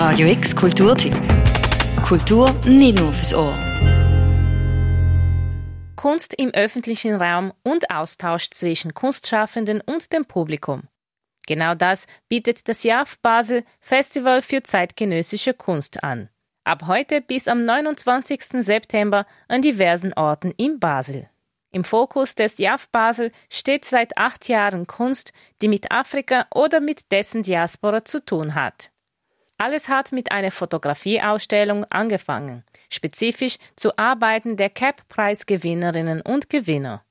Radio X Kulturtipp. Kultur nicht nur fürs Ohr. Kunst im öffentlichen Raum und Austausch zwischen Kunstschaffenden und dem Publikum. Genau das bietet das JAF Basel Festival für zeitgenössische Kunst an. Ab heute bis am 29. September an diversen Orten in Basel. Im Fokus des JAF Basel steht seit acht Jahren Kunst, die mit Afrika oder mit dessen Diaspora zu tun hat. Alles hat mit einer Fotografieausstellung angefangen spezifisch zu Arbeiten der CAP-Preisgewinnerinnen und Gewinner.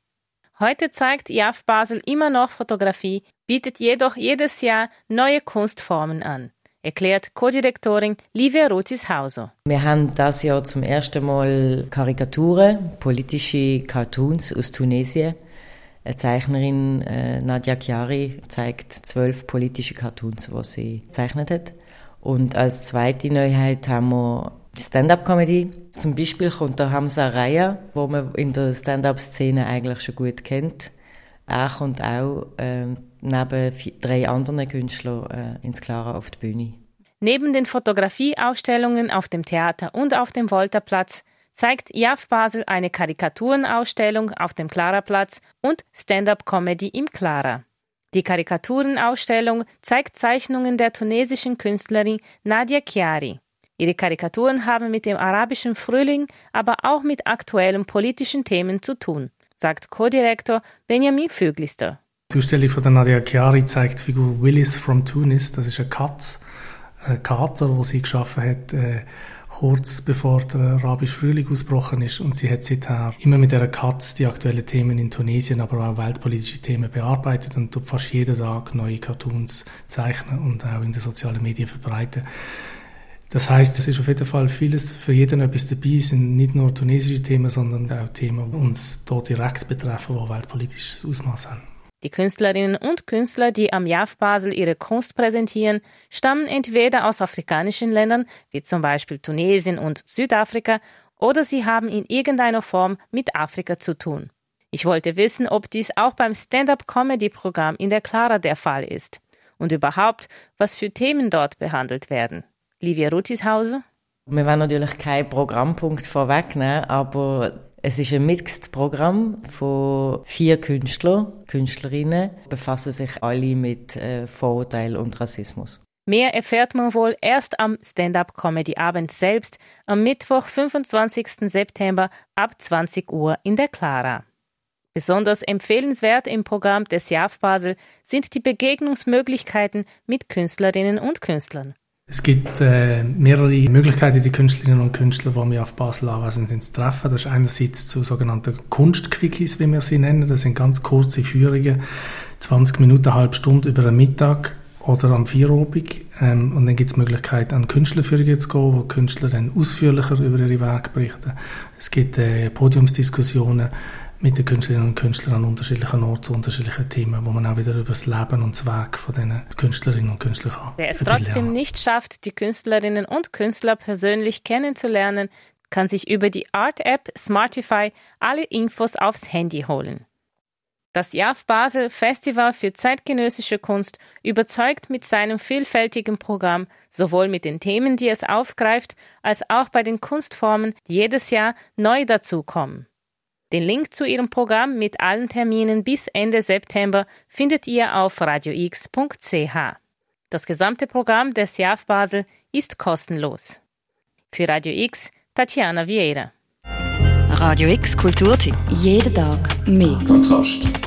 Heute zeigt JAF Basel immer noch Fotografie, bietet jedoch jedes Jahr neue Kunstformen an, erklärt Co-Direktorin Livia Rutis-Hauser. Wir haben das Jahr zum ersten Mal Karikaturen, politische Cartoons aus Tunesien. Eine Zeichnerin, äh, Nadia Chiari, zeigt zwölf politische Cartoons, die sie gezeichnet hat. Und als zweite Neuheit haben wir Stand-up-Comedy. Zum Beispiel kommt der Hamza Raya, wo man in der Stand-up-Szene eigentlich schon gut kennt. Er kommt auch äh, neben drei anderen Künstlern äh, ins Clara auf die Bühne. Neben den Fotografieausstellungen auf dem Theater und auf dem Volterplatz zeigt JAF Basel eine Karikaturenausstellung auf dem Clara-Platz und Stand-up-Comedy im Clara. Die Karikaturenausstellung zeigt Zeichnungen der tunesischen Künstlerin Nadia Chiari. Ihre Karikaturen haben mit dem arabischen Frühling, aber auch mit aktuellen politischen Themen zu tun, sagt Co-Direktor Benjamin Vöglister. Die Ausstellung von der Nadia Chiari zeigt die Figur Willis from Tunis. Das ist eine Katz, ein Kater, wo sie geschaffen hat, äh, kurz bevor der arabische Frühling ausgebrochen ist. Und sie hat seither immer mit der Katz die aktuellen Themen in Tunesien, aber auch weltpolitische Themen bearbeitet und tut fast jeden Tag neue Cartoons zeichnen und auch in den sozialen Medien verbreiten. Das heißt, es ist auf jeden Fall vieles für jeden etwas dabei, es sind nicht nur tunesische Themen, sondern auch Themen, die uns dort direkt betreffen, die weltpolitisches Ausmaß haben. Die Künstlerinnen und Künstler, die am JAF Basel ihre Kunst präsentieren, stammen entweder aus afrikanischen Ländern, wie zum Beispiel Tunesien und Südafrika, oder sie haben in irgendeiner Form mit Afrika zu tun. Ich wollte wissen, ob dies auch beim Stand-up-Comedy-Programm in der Clara der Fall ist und überhaupt, was für Themen dort behandelt werden. Livia Rutishauser? Wir wollen natürlich keinen Programmpunkt vorwegnehmen, aber es ist ein Mixed-Programm von vier Künstlern, Künstlerinnen, befassen sich alle mit äh, Vorurteil und Rassismus. Mehr erfährt man wohl erst am Stand-up-Comedy-Abend selbst, am Mittwoch, 25. September ab 20 Uhr in der Clara. Besonders empfehlenswert im Programm des JAF Basel sind die Begegnungsmöglichkeiten mit Künstlerinnen und Künstlern. Es gibt äh, mehrere Möglichkeiten, die Künstlerinnen und Künstler, die wir auf Basel anwesend sind, zu treffen. Das ist einerseits zu sogenannten Kunstquickies, wie wir sie nennen. Das sind ganz kurze Führungen, 20 Minuten, eine halbe Stunde über einen Mittag oder am Vierobig. Ähm, und dann gibt es die Möglichkeit, an Künstlerführungen zu gehen, wo Künstler dann ausführlicher über ihre Werke berichten. Es gibt äh, Podiumsdiskussionen mit den Künstlerinnen und Künstlern an unterschiedlichen Orten zu unterschiedlichen Themen, wo man auch wieder über das Leben und das Werk von diesen Künstlerinnen und Künstlern kann. Wer es trotzdem nicht schafft, die Künstlerinnen und Künstler persönlich kennenzulernen, kann sich über die Art-App Smartify alle Infos aufs Handy holen. Das JAF Basel Festival für zeitgenössische Kunst überzeugt mit seinem vielfältigen Programm, sowohl mit den Themen, die es aufgreift, als auch bei den Kunstformen, die jedes Jahr neu dazukommen. Den Link zu ihrem Programm mit allen Terminen bis Ende September findet ihr auf radiox.ch. Das gesamte Programm des JAF Basel ist kostenlos. Für Radio X, Tatjana Vieira. Radio X Kulturtipp. Jeden Tag mehr. Kontrast.